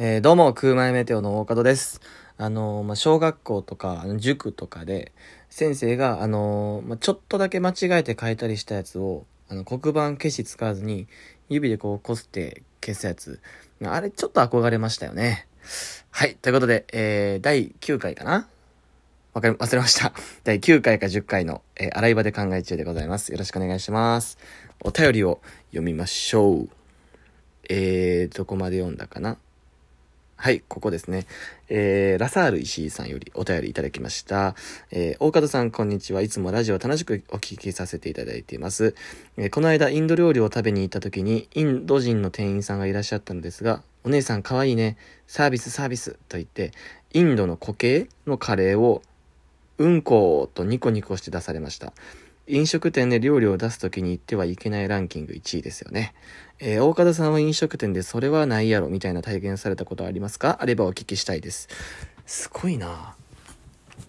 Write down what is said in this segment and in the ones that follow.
えー、どうも、空前メテオの大門です。あのー、まあ、小学校とか、あの塾とかで、先生が、あのー、まあ、ちょっとだけ間違えて書いたりしたやつを、あの、黒板消し使わずに、指でこう、こすって消すやつ。あれ、ちょっと憧れましたよね。はい。ということで、えー、第9回かな？わかり、忘れました。第9回か10回の、えー、洗い場で考え中でございます。よろしくお願いします。お便りを読みましょう。えー、どこまで読んだかな？はい、ここですね。えー、ラサール石井さんよりお便りいただきました。えー、大方さん、こんにちは。いつもラジオ楽しくお聞きさせていただいています。えー、この間、インド料理を食べに行った時に、インド人の店員さんがいらっしゃったのですが、お姉さんかわいいね。サービスサービスと言って、インドの固形のカレーを、うんこーとニコニコして出されました。飲食店で料理を出す時に言ってはいけないランキング1位ですよね。えー、大方さんは飲食店でそれはないやろみたいな体験されたことありますか？あればお聞きしたいです。すごいな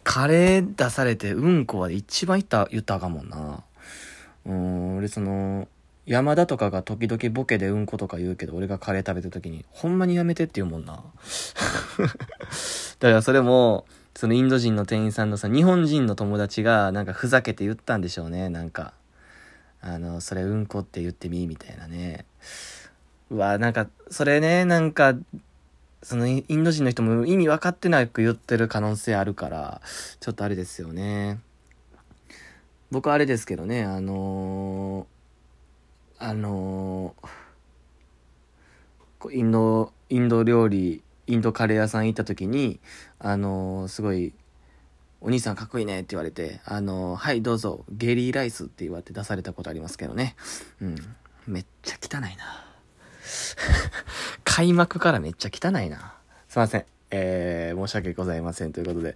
カレー出されてうんこは一番言った言ったかもな。うん、俺その、山田とかが時々ボケでうんことか言うけど、俺がカレー食べた時に、ほんまにやめてって言うもんな。だからそれも、そのインド人の店員さんのさ、日本人の友達がなんかふざけて言ったんでしょうね、なんか。あの、それうんこって言ってみみたいなね。うわ、なんか、それね、なんか、そのインド人の人も意味分かってなく言ってる可能性あるから、ちょっとあれですよね。僕あれですけどね、あのー、あのー、インド、インド料理インドカレー屋さん行った時に、あのー、すごい、お兄さんかっこいいねって言われて、あのー、はいどうぞ、ゲリーライスって言われて出されたことありますけどね。うん。めっちゃ汚いな。開幕からめっちゃ汚いな。すいません。えー、申し訳ございませんということで、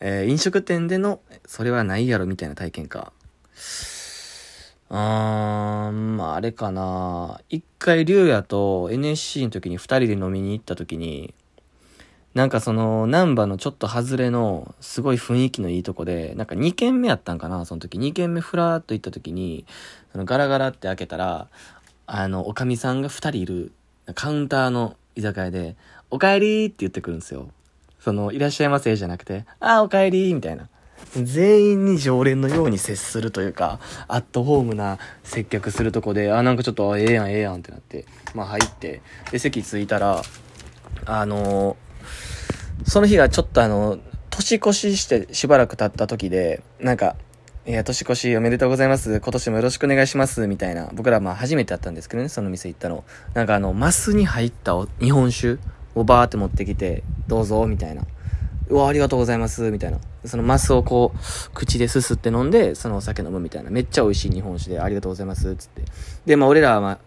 えー、飲食店での、それはないやろみたいな体験か。あーん、まあ、あれかな。一回、竜也と NSC の時に二人で飲みに行った時に、なんかその、ナンバのちょっと外れの、すごい軒囲気のいいとこで、なんか2軒目やったんかな、その時。2軒目ふらーっと行った時に、そのガラガラって開けたら、あの、おかみさんが2人いる、カウンターの居酒屋で、おかえりって言ってくるんですよ。その、いらっしゃいませじゃなくて、あーおかえりーみたいな。全員に常連のように接するというか、アットホームな接客するとこで、あ、なんかちょっと、ええやん、ええやんってなって、まあ入って、で、席着いたら、あのその日がちょっとあの、年越ししてしばらく経った時で、なんか、いや、年越しおめでとうございます。今年もよろしくお願いします。みたいな。僕らまあ初めて会ったんですけどね、その店行ったの。なんかあの、マスに入った日本酒をバーって持ってきて、どうぞ、みたいな。うわ、ありがとうございます、みたいな。そのマスをこう、口ですすって飲んで、そのお酒飲むみたいな。めっちゃ美味しい日本酒で、ありがとうございます、つって。で、まあ俺らはまあ、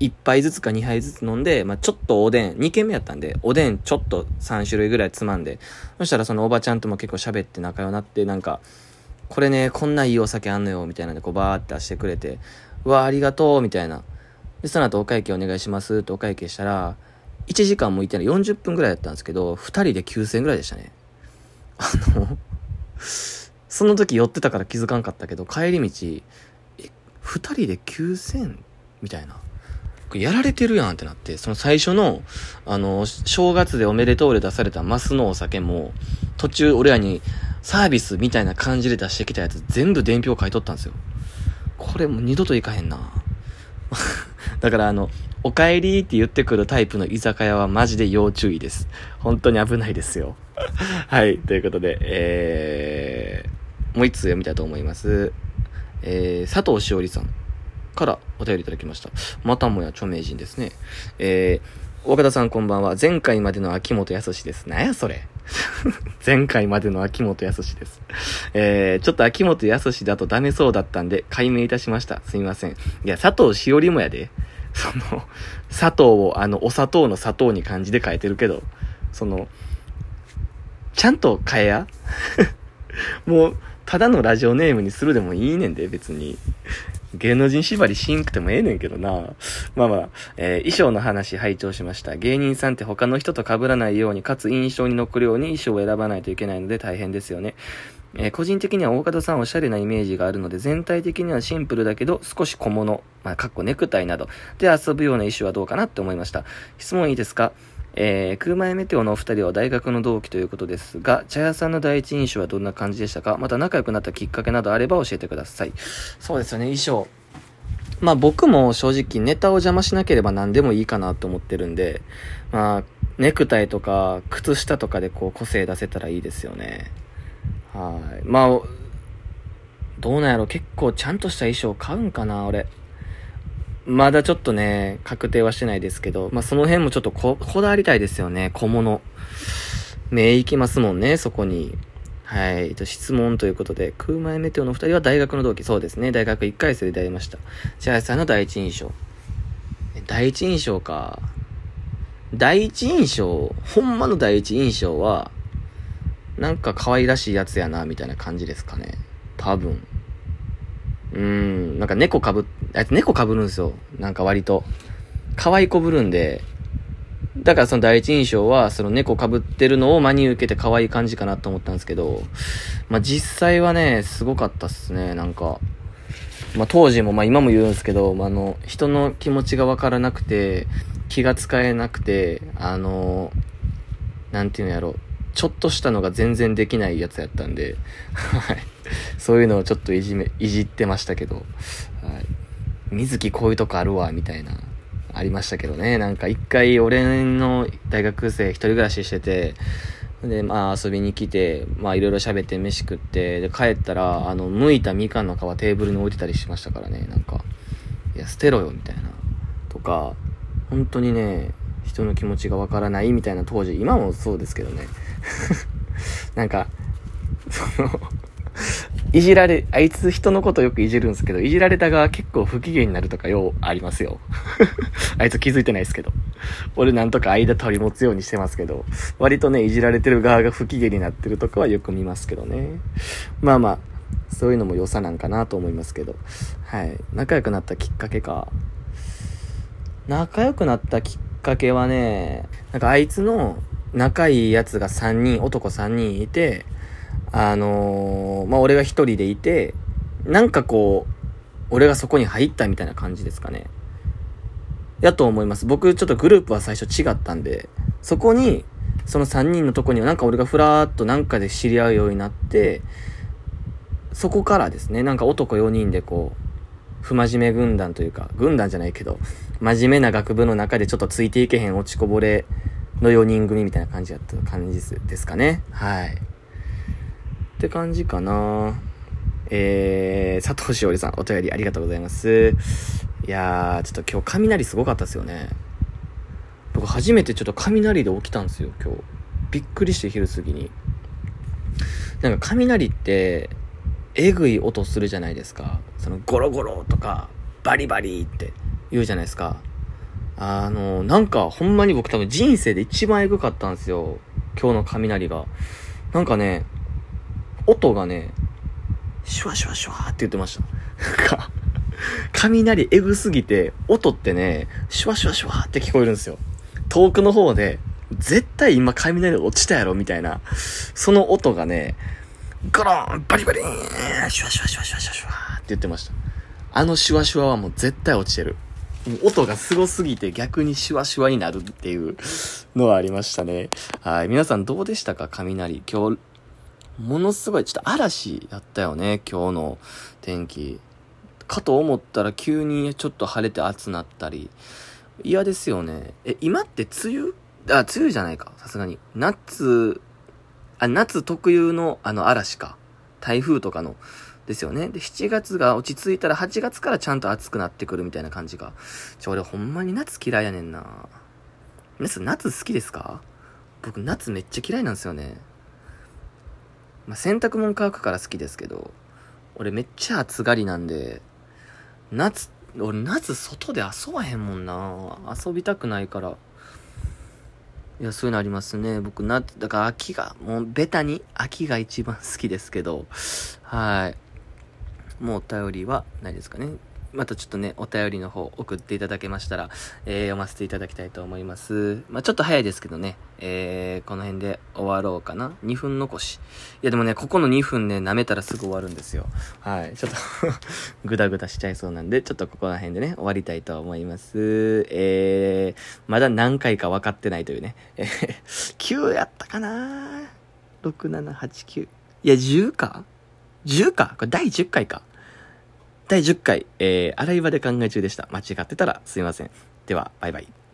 1杯ずつか2杯ずつ飲んで、まあ、ちょっとおでん、2軒目やったんで、おでんちょっと3種類ぐらいつまんで、そしたらそのおばちゃんとも結構喋って仲良くなって、なんか、これね、こんないいお酒あんのよ、みたいなんで、こうバーって出してくれて、うわ、ありがとう、みたいな。で、その後お会計お願いしますってお会計したら、1時間もいてない40分ぐらいだったんですけど、2人で9000円ぐらいでしたね。あのその時寄ってたから気づかんかったけど、帰り道、え、2人で9000みたいな。やられてるやんってなって、その最初の、あの、正月でおめでとうで出されたマスのお酒も、途中俺らにサービスみたいな感じで出してきたやつ全部伝票買い取ったんですよ。これもう二度といかへんな。だからあの、お帰りって言ってくるタイプの居酒屋はマジで要注意です。本当に危ないですよ。はい、ということで、えー、もう一通読みたいと思います。えー、佐藤しおりさん。からお便りいただきました。またもや著名人ですね。えー、岡田さんこんばんは。前回までの秋元康です。なやそれ。前回までの秋元康です。えー、ちょっと秋元康だとダメそうだったんで、解明いたしました。すみません。いや、佐藤しおりもやで。その、砂糖を、あの、お砂糖の砂糖に漢字で書いてるけど、その、ちゃんと変えや もう、ただのラジオネームにするでもいいねんで、別に。芸能人縛りしんくてもええねんけどな。まあまあ、えー、衣装の話拝聴しました。芸人さんって他の人と被らないように、かつ印象に残るように衣装を選ばないといけないので大変ですよね。えー、個人的には大方さんおしゃれなイメージがあるので、全体的にはシンプルだけど、少し小物、まあ、かっこネクタイなどで遊ぶような衣装はどうかなって思いました。質問いいですか？えー、空前メテオのお二人は大学の同期ということですが、茶屋さんの第一印象はどんな感じでしたか？また仲良くなったきっかけなどあれば教えてください。そうですよね、衣装。まあ僕も正直ネタを邪魔しなければ何でもいいかなと思ってるんで、まあ、ネクタイとか靴下とかでこう個性出せたらいいですよね。はい。まあ、どうなんやろ結構ちゃんとした衣装買うんかな俺。まだちょっとね、確定はしてないですけど、まあ、その辺もちょっとこ、こだわりたいですよね、小物。目いきますもんね、そこに。はい。と質問ということで、空前メテオの二人は大学の同期。そうですね。大学1回生で出会いました。千早さんの第一印象。第一印象か。第一印象、ほんまの第一印象は、なんか可愛らしいやつやな、みたいな感じですかね。多分。うん、なんか猫かぶ、あいつ猫かぶるんですよ。なんか割と。可愛い子ぶるんで、だからその第一印象は、その猫かぶってるのを真に受けて可愛い感じかなと思ったんですけど、まあ実際はね、すごかったっすね、なんか。まあ当時も、まあ今も言うんですけど、まあ、あの、人の気持ちがわからなくて、気が使えなくて、あの、なんていうんやろ、ちょっとしたのが全然できないやつやったんで、はい。そういうのをちょっといじめ、いじってましたけど、はい。水木こういうとこあるわ、みたいな、ありましたけどね。なんか一回俺の大学生一人暮らししてて、で、まあ遊びに来て、まあいろいろ喋って飯食って、で帰ったら、あの、剥いたみかんの皮テーブルに置いてたりしましたからね、なんか、いや、捨てろよ、みたいな。とか、本当にね、人の気持ちがわからないみたいな当時、今もそうですけどね。なんか、そのいじられ、あいつ人のことよくいじるんですけど、いじられた側結構不機嫌になるとかようありますよ。あいつ気づいてないですけど。俺なんとか間取り持つようにしてますけど、割とね、いじられてる側が不機嫌になってるとかはよく見ますけどね。まあまあ、そういうのも良さなんかなと思いますけど。はい。仲良くなったきっかけか。仲良くなったきっかけはね、なんかあいつの仲いいやつが3人、男3人いて、あのー、まあ、俺が一人でいて、なんかこう、俺がそこに入ったみたいな感じですかね。やと思います。僕ちょっとグループは最初違ったんで、そこに、その3人のとこにはなんか俺がふらーっとなんかで知り合うようになって、そこからですね、なんか男4人でこう、不真面目軍団というか、軍団じゃないけど、真面目な学部の中でちょっとついていけへん落ちこぼれの4人組みたいな感じだった感じですかね。はい。って感じかなえー、佐藤しおりさん、お便りありがとうございます。いやー、ちょっと今日雷すごかったですよね。僕初めてちょっと雷で起きたんですよ、今日。びっくりして昼過ぎに。なんか雷って、えぐい音するじゃないですか。そのゴロゴロとか、バリバリって言うじゃないですか。あの、なんかほんまに僕多分人生で一番エグかったんですよ。今日の雷が。なんかね、音がね、シュワシュワシュワって言ってました。か、雷エグすぎて、音ってね、シュワシュワシュワって聞こえるんですよ。遠くの方で、絶対今雷落ちたやろみたいな、その音がね、ゴロンバリバリーンシュワシュワシュワシュワシュワシュワって言ってました。あのシュワシュワはもう絶対落ちてる。音がすすぎて逆にシュワシュワになるっていうのはありましたね。はい。皆さんどうでしたか雷？今日、ものすごい、ちょっと嵐やったよね、今日の天気。かと思ったら急にちょっと晴れて暑なったり。嫌ですよね。え、今って梅雨？あ、梅雨じゃないか。さすがに。夏、あ、夏特有のあの嵐か。台風とかの。ですよね。で、7月が落ち着いたら8月からちゃんと暑くなってくるみたいな感じが。ちょ、俺ほんまに夏嫌いやねんな。皆さん夏好きですか？僕夏めっちゃ嫌いなんですよね。まあ、洗濯物乾くから好きですけど、俺めっちゃ暑がりなんで、夏、俺夏外で遊ばへんもんな遊びたくないから。いや、そういうのありますね。僕、な、だから秋が、もうベタに秋が一番好きですけど、はい。もうお便りはないですかね。またちょっとね、お便りの方送っていただけましたら、えー、読ませていただきたいと思います。まあ、ちょっと早いですけどね、えー、この辺で終わろうかな。2分残し。いやでもね、ここの2分ね、舐めたらすぐ終わるんですよ。はい。ちょっとぐだぐだしちゃいそうなんで、ちょっとここら辺でね、終わりたいと思います。えー、まだ何回か分かってないというね。えー、9やったかな ?6、7、8、9。いや、10か ?10 か？これ第10回か。第10回、えー、洗い場で考え中でした。間違ってたらすいません。では、バイバイ。